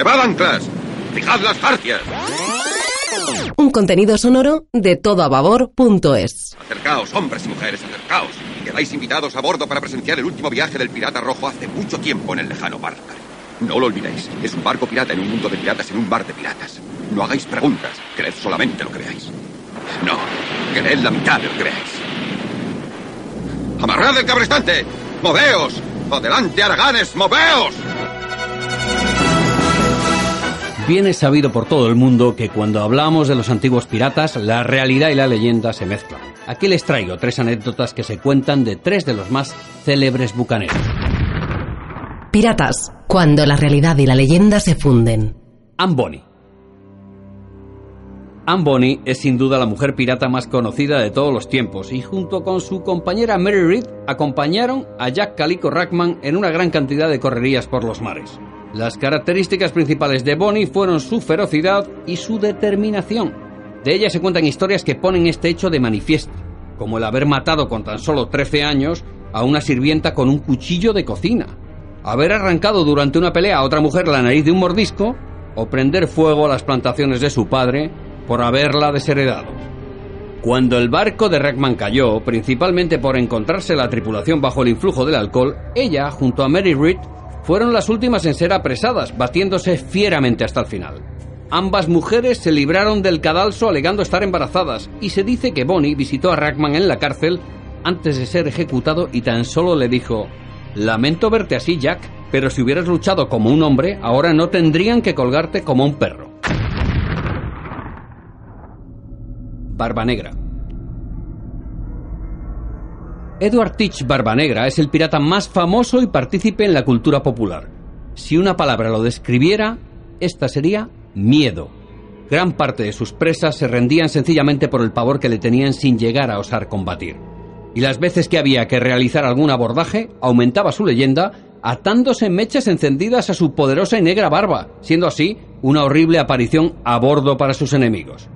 ¡Levad anclas! ¡Fijad las jarcias! Un contenido sonoro de todoababor.es. Acercaos, hombres y mujeres, acercaos. Quedáis invitados a bordo para presenciar el último viaje del pirata rojo hace mucho tiempo en el lejano mar. No lo olvidéis, es un barco pirata en un mundo de piratas en un bar de piratas. No hagáis preguntas, creed solamente lo que veáis. No, creed la mitad de lo que veáis. ¡Amarrad el cabrestante! ¡Moveos! ¡Adelante, Araganes! ¡Moveos! Bien es sabido por todo el mundo que cuando hablamos de los antiguos piratas, la realidad y la leyenda se mezclan. Aquí les traigo tres anécdotas que se cuentan de tres de los más célebres bucaneros. Piratas, cuando la realidad y la leyenda se funden. Anne Bonny. Anne Bonny es sin duda la mujer pirata más conocida de todos los tiempos y junto con su compañera Mary Read acompañaron a Jack Calico Rackman en una gran cantidad de correrías por los mares. Las características principales de Bonnie fueron su ferocidad y su determinación. De ella se cuentan historias que ponen este hecho de manifiesto, como el haber matado con tan solo 13 años a una sirvienta con un cuchillo de cocina, haber arrancado durante una pelea a otra mujer la nariz de un mordisco o prender fuego a las plantaciones de su padre por haberla desheredado. Cuando el barco de Rackman cayó, principalmente por encontrarse la tripulación bajo el influjo del alcohol, ella, junto a Mary Read, fueron las últimas en ser apresadas, batiéndose fieramente hasta el final. Ambas mujeres se libraron del cadalso alegando estar embarazadas, y se dice que Bonnie visitó a Rackman en la cárcel antes de ser ejecutado y tan solo le dijo, Lamento verte así, Jack, pero si hubieras luchado como un hombre, ahora no tendrían que colgarte como un perro. Barba Negra. Edward Teach Barbanegra es el pirata más famoso y partícipe en la cultura popular. Si una palabra lo describiera, esta sería miedo. Gran parte de sus presas se rendían sencillamente por el pavor que le tenían sin llegar a osar combatir. Y las veces que había que realizar algún abordaje, aumentaba su leyenda atándose mechas encendidas a su poderosa y negra barba, siendo así una horrible aparición a bordo para sus enemigos.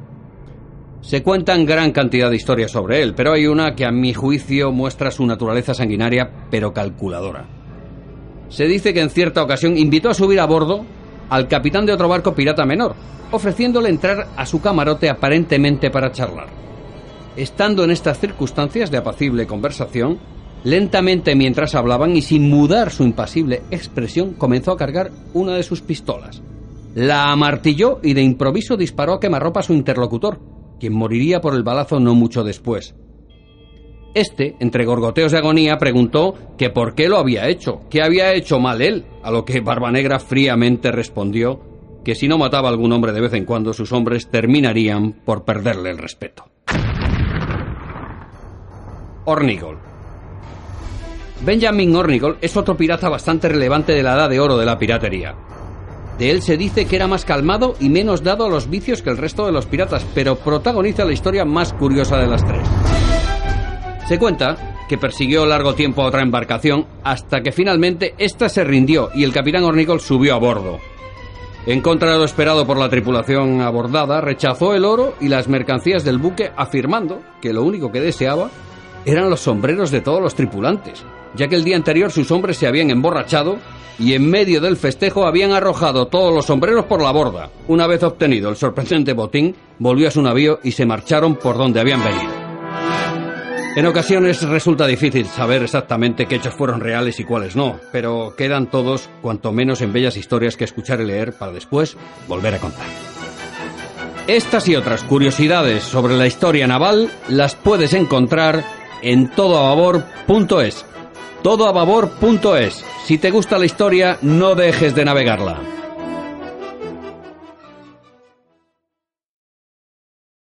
Se cuentan gran cantidad de historias sobre él, pero hay una que a mi juicio muestra su naturaleza sanguinaria, pero calculadora. Se dice que en cierta ocasión invitó a subir a bordo al capitán de otro barco pirata menor, ofreciéndole entrar a su camarote aparentemente para charlar. Estando en estas circunstancias de apacible conversación, lentamente mientras hablaban y sin mudar su impasible expresión, comenzó a cargar una de sus pistolas. La amartilló y de improviso disparó a quemarropa a su interlocutor, quien moriría por el balazo no mucho después. Este, entre gorgoteos de agonía, preguntó que por qué lo había hecho, que había hecho mal él, a lo que Barbanegra fríamente respondió que si no mataba a algún hombre de vez en cuando, sus hombres terminarían por perderle el respeto. Ornigol. Benjamin Ornigol es otro pirata bastante relevante de la edad de oro de la piratería. De él se dice que era más calmado y menos dado a los vicios que el resto de los piratas, pero protagoniza la historia más curiosa de las tres. Se cuenta que persiguió largo tiempo a otra embarcación hasta que finalmente ésta se rindió y el capitán Ornicol subió a bordo. En contra de lo esperado por la tripulación abordada, rechazó el oro y las mercancías del buque afirmando que lo único que deseaba eran los sombreros de todos los tripulantes, ya que el día anterior sus hombres se habían emborrachado y en medio del festejo habían arrojado todos los sombreros por la borda. Una vez obtenido el sorprendente botín, volvió a su navío y se marcharon por donde habían venido. En ocasiones resulta difícil saber exactamente qué hechos fueron reales y cuáles no, pero quedan todos cuanto menos en bellas historias que escuchar y leer para después volver a contar. Estas y otras curiosidades sobre la historia naval las puedes encontrar en todoababor.es. Todoababor.es. Si te gusta la historia, no dejes de navegarla.